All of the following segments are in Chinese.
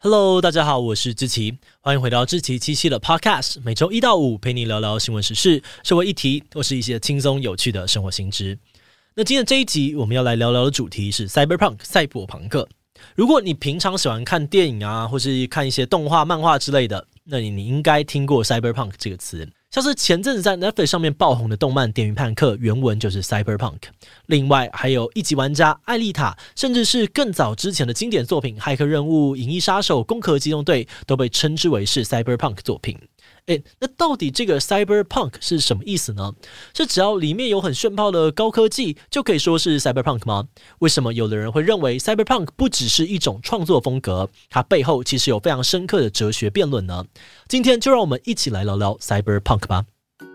Hello，大家好，我是志奇，欢迎回到志奇七七的 Podcast，每周一到五陪你聊聊新闻时事、社会议题，或是一些轻松有趣的生活新知。那今天这一集我们要来聊聊的主题是 Cyberpunk 赛博朋克。如果你平常喜欢看电影啊，或是看一些动画、漫画之类的，那你你应该听过 Cyberpunk 这个词。像是前阵子在 Netflix 上面爆红的动漫《电驭叛客》，原文就是 Cyberpunk。另外还有一级玩家艾丽塔，甚至是更早之前的经典作品《骇客任务》《银翼杀手》《攻壳机动队》，都被称之为是 Cyberpunk 作品。诶，那到底这个 cyberpunk 是什么意思呢？是只要里面有很炫炮的高科技，就可以说是 cyberpunk 吗？为什么有的人会认为 cyberpunk 不只是一种创作风格，它背后其实有非常深刻的哲学辩论呢？今天就让我们一起来聊聊 cyberpunk 吧。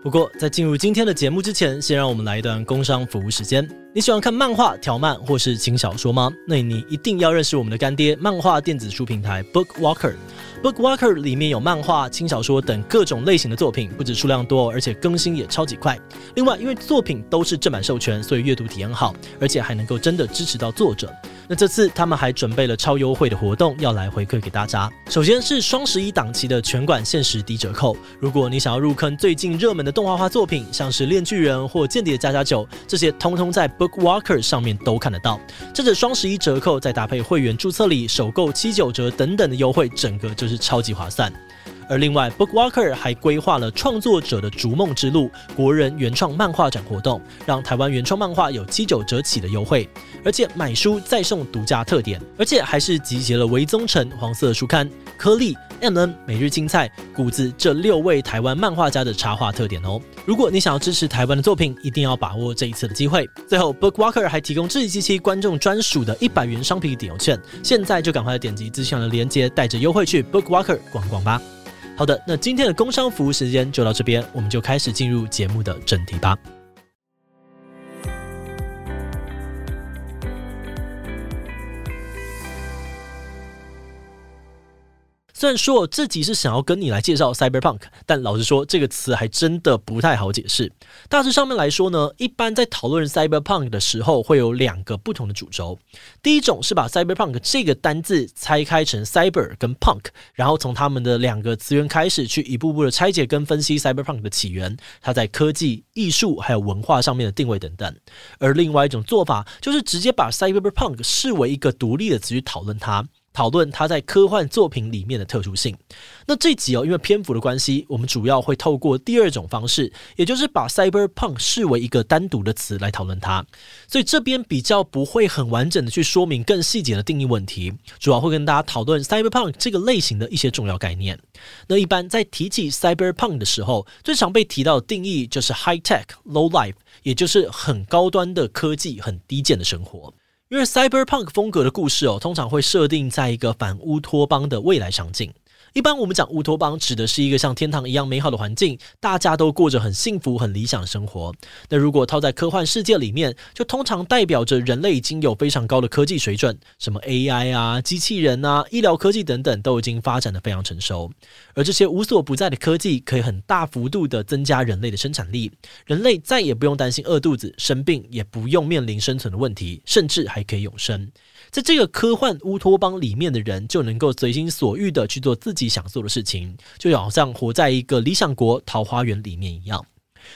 不过在进入今天的节目之前，先让我们来一段工商服务时间。你喜欢看漫画、条漫或是轻小说吗？那你一定要认识我们的干爹——漫画电子书平台 BookWalker。BookWalker 里面有漫画、轻小说等各种类型的作品，不止数量多，而且更新也超级快。另外，因为作品都是正版授权，所以阅读体验好，而且还能够真的支持到作者。那这次他们还准备了超优惠的活动，要来回馈给大家。首先是双十一档期的全馆限时低折扣。如果你想要入坑最近热门的动画化作品，像是《恋巨人》或《间谍的家家酒》，这些通通在 BookWalker 上面都看得到。这次双十一折扣，再搭配会员注册礼、首购七九折等等的优惠，整个就是超级划算。而另外，BookWalker 还规划了创作者的逐梦之路国人原创漫画展活动，让台湾原创漫画有七九折起的优惠，而且买书再送独家特点，而且还是集结了微宗诚、黄色书刊、颗粒、M N、每日青菜、谷子这六位台湾漫画家的插画特点哦。如果你想要支持台湾的作品，一定要把握这一次的机会。最后，BookWalker 还提供志祺七七观众专属的一百元商品抵用券，现在就赶快点击资讯栏的链接，带着优惠去 BookWalker 逛逛吧。好的，那今天的工商服务时间就到这边，我们就开始进入节目的正题吧。虽然说自己是想要跟你来介绍 cyberpunk，但老实说，这个词还真的不太好解释。大致上面来说呢，一般在讨论 cyberpunk 的时候，会有两个不同的主轴。第一种是把 cyberpunk 这个单字拆开成 cyber 跟 punk，然后从他们的两个词源开始，去一步步的拆解跟分析 cyberpunk 的起源，它在科技、艺术还有文化上面的定位等等。而另外一种做法，就是直接把 cyberpunk 视为一个独立的词去讨论它。讨论它在科幻作品里面的特殊性。那这集哦，因为篇幅的关系，我们主要会透过第二种方式，也就是把 cyberpunk 视为一个单独的词来讨论它。所以这边比较不会很完整的去说明更细节的定义问题，主要会跟大家讨论 cyberpunk 这个类型的一些重要概念。那一般在提起 cyberpunk 的时候，最常被提到的定义就是 high tech low life，也就是很高端的科技，很低贱的生活。因为 cyberpunk 风格的故事哦，通常会设定在一个反乌托邦的未来场景。一般我们讲乌托邦，指的是一个像天堂一样美好的环境，大家都过着很幸福、很理想的生活。那如果套在科幻世界里面，就通常代表着人类已经有非常高的科技水准，什么 AI 啊、机器人啊、医疗科技等等，都已经发展的非常成熟。而这些无所不在的科技，可以很大幅度的增加人类的生产力，人类再也不用担心饿肚子、生病，也不用面临生存的问题，甚至还可以永生。在这个科幻乌托邦里面的人，就能够随心所欲的去做自己想做的事情，就好像活在一个理想国桃花源里面一样。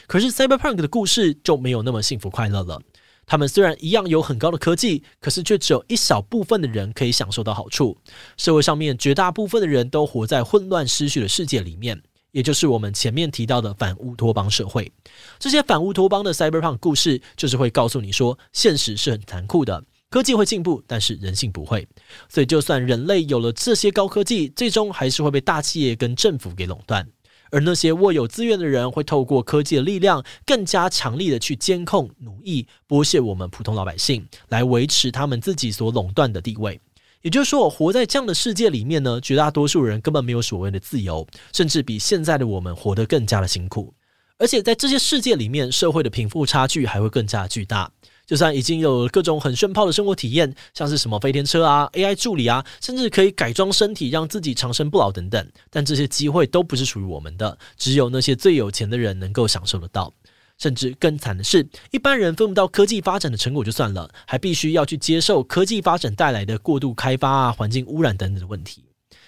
可是 Cyberpunk 的故事就没有那么幸福快乐了。他们虽然一样有很高的科技，可是却只有一小部分的人可以享受到好处。社会上面绝大部分的人都活在混乱失序的世界里面，也就是我们前面提到的反乌托邦社会。这些反乌托邦的 Cyberpunk 故事，就是会告诉你说，现实是很残酷的。科技会进步，但是人性不会。所以，就算人类有了这些高科技，最终还是会被大企业跟政府给垄断。而那些握有资源的人，会透过科技的力量，更加强力的去监控、奴役、剥削我们普通老百姓，来维持他们自己所垄断的地位。也就是说，活在这样的世界里面呢，绝大多数人根本没有所谓的自由，甚至比现在的我们活得更加的辛苦。而且，在这些世界里面，社会的贫富差距还会更加巨大。就算已经有各种很炫炮的生活体验，像是什么飞天车啊、AI 助理啊，甚至可以改装身体让自己长生不老等等，但这些机会都不是属于我们的，只有那些最有钱的人能够享受得到。甚至更惨的是，一般人分不到科技发展的成果就算了，还必须要去接受科技发展带来的过度开发啊、环境污染等等的问题。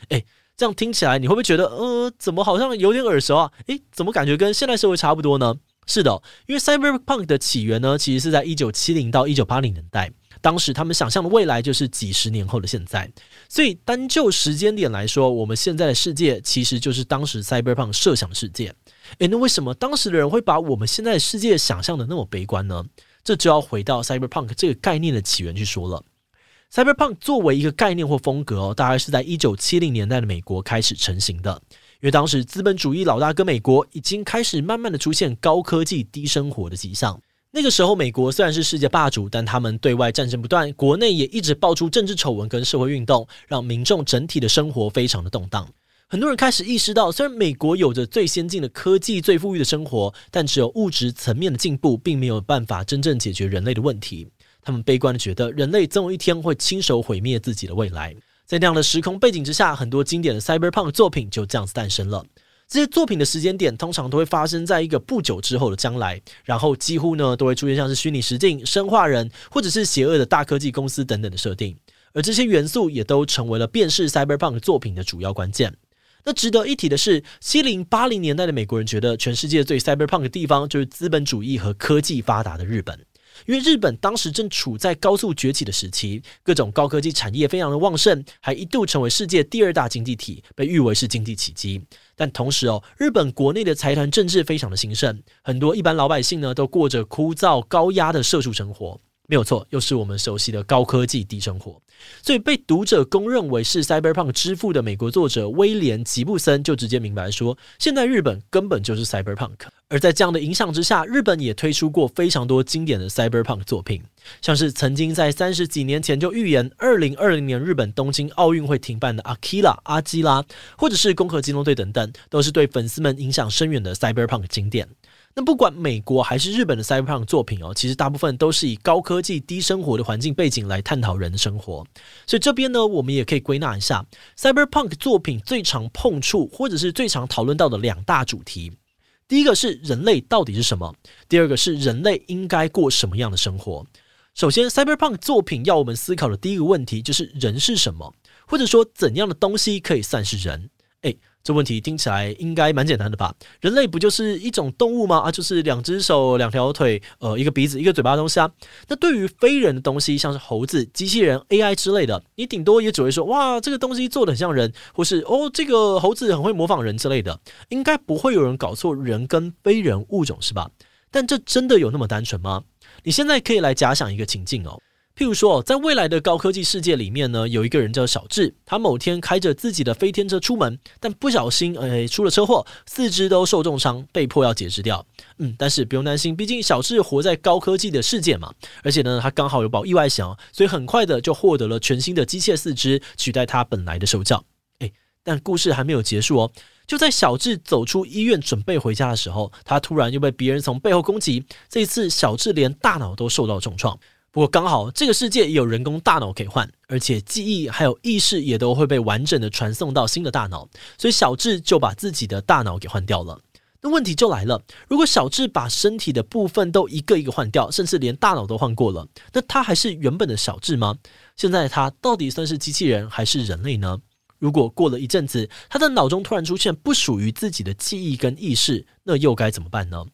诶，这样听起来你会不会觉得，呃，怎么好像有点耳熟啊？诶，怎么感觉跟现代社会差不多呢？是的，因为 Cyberpunk 的起源呢，其实是在一九七零到一九八零年代。当时他们想象的未来就是几十年后的现在，所以单就时间点来说，我们现在的世界其实就是当时 Cyberpunk 设想的世界。诶，那为什么当时的人会把我们现在的世界想象的那么悲观呢？这就要回到 Cyberpunk 这个概念的起源去说了。Cyberpunk 作为一个概念或风格，大概是在一九七零年代的美国开始成型的，因为当时资本主义老大哥美国已经开始慢慢的出现高科技低生活的迹象。那个时候，美国虽然是世界霸主，但他们对外战争不断，国内也一直爆出政治丑闻跟社会运动，让民众整体的生活非常的动荡。很多人开始意识到，虽然美国有着最先进的科技、最富裕的生活，但只有物质层面的进步，并没有办法真正解决人类的问题。他们悲观的觉得，人类总有一天会亲手毁灭自己的未来。在那样的时空背景之下，很多经典的 Cyberpunk 作品就这样子诞生了。这些作品的时间点通常都会发生在一个不久之后的将来，然后几乎呢都会出现像是虚拟实境、生化人或者是邪恶的大科技公司等等的设定，而这些元素也都成为了辨识 Cyberpunk 作品的主要关键。那值得一提的是，七零八零年代的美国人觉得全世界最 Cyberpunk 的地方就是资本主义和科技发达的日本。因为日本当时正处在高速崛起的时期，各种高科技产业非常的旺盛，还一度成为世界第二大经济体，被誉为是经济奇迹。但同时哦，日本国内的财团政治非常的兴盛，很多一般老百姓呢都过着枯燥高压的社畜生活。没有错，又是我们熟悉的高科技低生活。所以被读者公认为是 Cyberpunk 之父的美国作者威廉吉布森就直接明白说，现在日本根本就是 Cyberpunk。而在这样的影响之下，日本也推出过非常多经典的 Cyberpunk 作品，像是曾经在三十几年前就预言二零二零年日本东京奥运会停办的 Akira 阿基拉，或者是攻壳机动队等等，都是对粉丝们影响深远的 Cyberpunk 经典。那不管美国还是日本的 Cyberpunk 作品哦，其实大部分都是以高科技低生活的环境背景来探讨人的生活。所以这边呢，我们也可以归纳一下 Cyberpunk 作品最常碰触或者是最常讨论到的两大主题。第一个是人类到底是什么？第二个是人类应该过什么样的生活？首先，Cyberpunk 作品要我们思考的第一个问题就是人是什么，或者说怎样的东西可以算是人？诶。这问题听起来应该蛮简单的吧？人类不就是一种动物吗？啊，就是两只手、两条腿，呃，一个鼻子、一个嘴巴的东西啊。那对于非人的东西，像是猴子、机器人、AI 之类的，你顶多也只会说，哇，这个东西做得很像人，或是哦，这个猴子很会模仿人之类的，应该不会有人搞错人跟非人物种是吧？但这真的有那么单纯吗？你现在可以来假想一个情境哦。譬如说，在未来的高科技世界里面呢，有一个人叫小智，他某天开着自己的飞天车出门，但不小心哎出了车祸，四肢都受重伤，被迫要截肢掉。嗯，但是不用担心，毕竟小智活在高科技的世界嘛，而且呢，他刚好有保意外险，所以很快的就获得了全新的机械四肢，取代他本来的手脚。诶，但故事还没有结束哦，就在小智走出医院准备回家的时候，他突然又被别人从背后攻击，这一次小智连大脑都受到重创。不过刚好这个世界也有人工大脑可以换，而且记忆还有意识也都会被完整的传送到新的大脑，所以小智就把自己的大脑给换掉了。那问题就来了，如果小智把身体的部分都一个一个换掉，甚至连大脑都换过了，那他还是原本的小智吗？现在他到底算是机器人还是人类呢？如果过了一阵子，他的脑中突然出现不属于自己的记忆跟意识，那又该怎么办呢？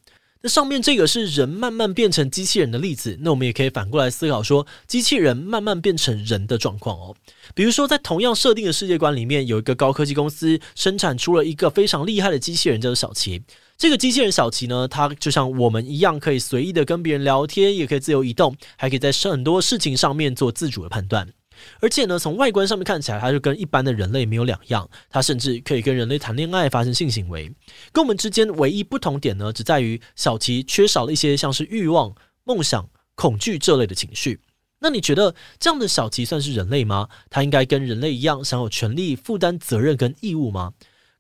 那上面这个是人慢慢变成机器人的例子，那我们也可以反过来思考说，机器人慢慢变成人的状况哦。比如说，在同样设定的世界观里面，有一个高科技公司生产出了一个非常厉害的机器人，叫做小琪。这个机器人小琪呢，它就像我们一样，可以随意的跟别人聊天，也可以自由移动，还可以在很多事情上面做自主的判断。而且呢，从外观上面看起来，它就跟一般的人类没有两样。它甚至可以跟人类谈恋爱、发生性行为。跟我们之间唯一不同点呢，只在于小琪缺少了一些像是欲望、梦想、恐惧这类的情绪。那你觉得这样的小琪算是人类吗？他应该跟人类一样享有权利、负担责任跟义务吗？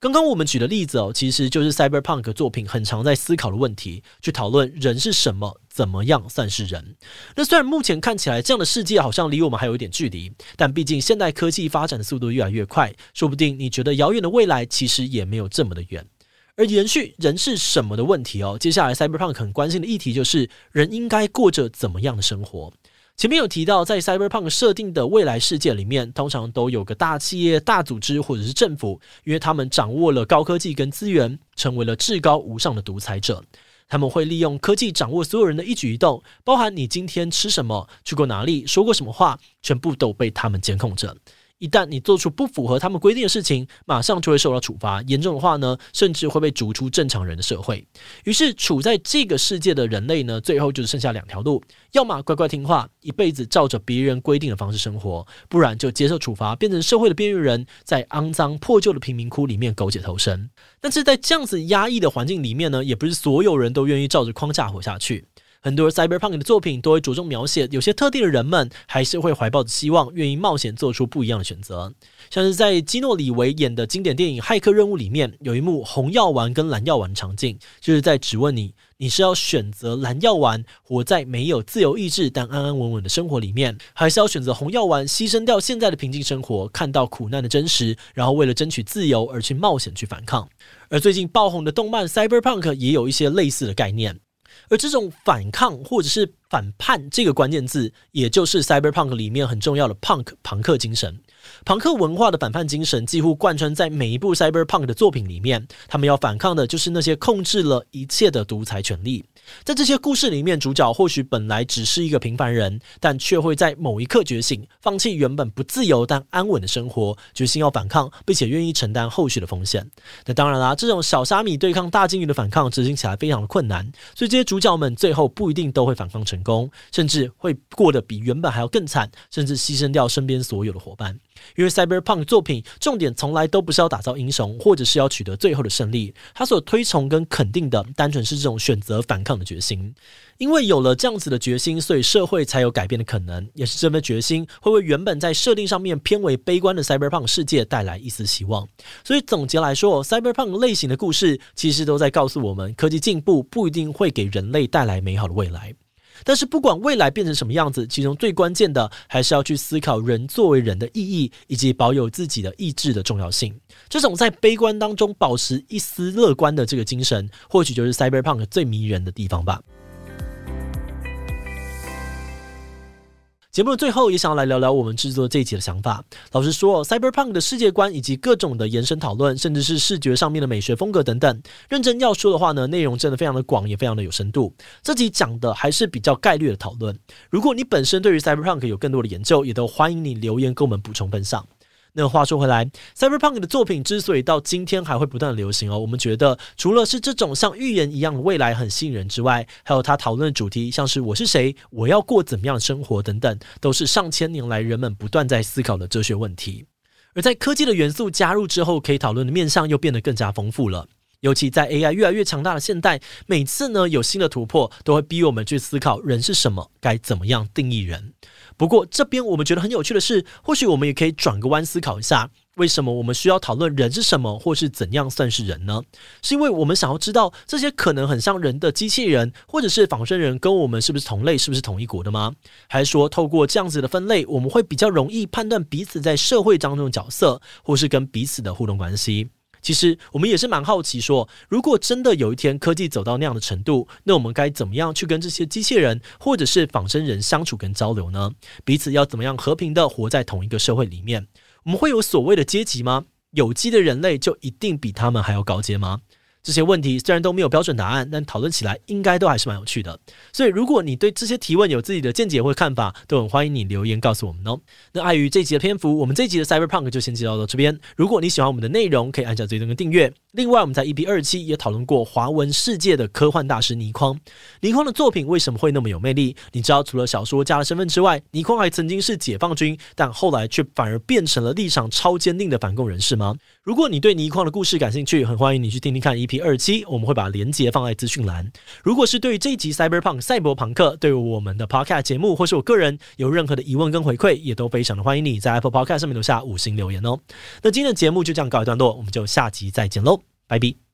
刚刚我们举的例子哦，其实就是 Cyberpunk 作品很常在思考的问题，去讨论人是什么，怎么样算是人。那虽然目前看起来这样的世界好像离我们还有一点距离，但毕竟现代科技发展的速度越来越快，说不定你觉得遥远的未来其实也没有这么的远。而延续人是什么的问题哦，接下来 Cyberpunk 很关心的议题就是人应该过着怎么样的生活。前面有提到，在 Cyberpunk 设定的未来世界里面，通常都有个大企业、大组织或者是政府，因为他们掌握了高科技跟资源，成为了至高无上的独裁者。他们会利用科技掌握所有人的一举一动，包含你今天吃什么、去过哪里、说过什么话，全部都被他们监控着。一旦你做出不符合他们规定的事情，马上就会受到处罚。严重的话呢，甚至会被逐出正常人的社会。于是，处在这个世界的人类呢，最后就剩下两条路：要么乖乖听话，一辈子照着别人规定的方式生活；不然就接受处罚，变成社会的边缘人，在肮脏破旧的贫民窟里面苟且偷生。但是在这样子压抑的环境里面呢，也不是所有人都愿意照着框架活下去。很多 Cyberpunk 的作品都会着重描写，有些特定的人们还是会怀抱着希望，愿意冒险做出不一样的选择。像是在基诺里维演的经典电影《骇客任务》里面，有一幕红药丸跟蓝药丸的场景，就是在质问你：你是要选择蓝药丸，活在没有自由意志但安安稳稳的生活里面，还是要选择红药丸，牺牲掉现在的平静生活，看到苦难的真实，然后为了争取自由而去冒险去反抗？而最近爆红的动漫《Cyberpunk》也有一些类似的概念。而这种反抗或者是反叛这个关键字，也就是 Cyberpunk 里面很重要的 Punk 朋克精神。庞克文化的反叛精神几乎贯穿在每一部 Cyberpunk 的作品里面。他们要反抗的就是那些控制了一切的独裁权力。在这些故事里面，主角或许本来只是一个平凡人，但却会在某一刻觉醒，放弃原本不自由但安稳的生活，决心要反抗，并且愿意承担后续的风险。那当然啦，这种小虾米对抗大鲸鱼的反抗执行起来非常的困难，所以这些主角们最后不一定都会反抗成成功，甚至会过得比原本还要更惨，甚至牺牲掉身边所有的伙伴。因为 Cyberpunk 作品重点从来都不是要打造英雄，或者是要取得最后的胜利，他所推崇跟肯定的，单纯是这种选择反抗的决心。因为有了这样子的决心，所以社会才有改变的可能。也是这份决心，会为原本在设定上面偏为悲观的 Cyberpunk 世界带来一丝希望。所以总结来说，Cyberpunk 类型的故事其实都在告诉我们，科技进步不一定会给人类带来美好的未来。但是不管未来变成什么样子，其中最关键的还是要去思考人作为人的意义，以及保有自己的意志的重要性。这种在悲观当中保持一丝乐观的这个精神，或许就是 Cyberpunk 最迷人的地方吧。节目的最后，也想要来聊聊我们制作这一集的想法。老实说，Cyberpunk 的世界观以及各种的延伸讨论，甚至是视觉上面的美学风格等等，认真要说的话呢，内容真的非常的广，也非常的有深度。这集讲的还是比较概率的讨论。如果你本身对于 Cyberpunk 有更多的研究，也都欢迎你留言跟我们补充分享。那话说回来，Cyberpunk 的作品之所以到今天还会不断流行哦，我们觉得除了是这种像预言一样的未来很吸引人之外，还有他讨论的主题，像是我是谁，我要过怎么样的生活等等，都是上千年来人们不断在思考的哲学问题。而在科技的元素加入之后，可以讨论的面向又变得更加丰富了。尤其在 AI 越来越强大的现代，每次呢有新的突破，都会逼我们去思考人是什么，该怎么样定义人。不过这边我们觉得很有趣的是，或许我们也可以转个弯思考一下，为什么我们需要讨论人是什么，或是怎样算是人呢？是因为我们想要知道这些可能很像人的机器人，或者是仿生人，跟我们是不是同类，是不是同一国的吗？还是说透过这样子的分类，我们会比较容易判断彼此在社会当中的角色，或是跟彼此的互动关系？其实我们也是蛮好奇说，如果真的有一天科技走到那样的程度，那我们该怎么样去跟这些机器人或者是仿生人相处跟交流呢？彼此要怎么样和平的活在同一个社会里面？我们会有所谓的阶级吗？有机的人类就一定比他们还要高阶吗？这些问题虽然都没有标准答案，但讨论起来应该都还是蛮有趣的。所以，如果你对这些提问有自己的见解或看法，都很欢迎你留言告诉我们哦。那碍于这集的篇幅，我们这集的 Cyberpunk 就先介绍到这边。如果你喜欢我们的内容，可以按下追踪跟订阅。另外，我们在 EP 二期也讨论过华文世界的科幻大师倪匡。倪匡的作品为什么会那么有魅力？你知道，除了小说家的身份之外，倪匡还曾经是解放军，但后来却反而变成了立场超坚定的反共人士吗？如果你对倪匡的故事感兴趣，很欢迎你去听听看 EP。二期我们会把连接放在资讯栏。如果是对于这一集 Cyberpunk 赛博朋克，对于我们的 Podcast 节目或是我个人有任何的疑问跟回馈，也都非常的欢迎你在 Apple Podcast 上面留下五星留言哦。那今天的节目就这样告一段落，我们就下集再见喽，拜拜。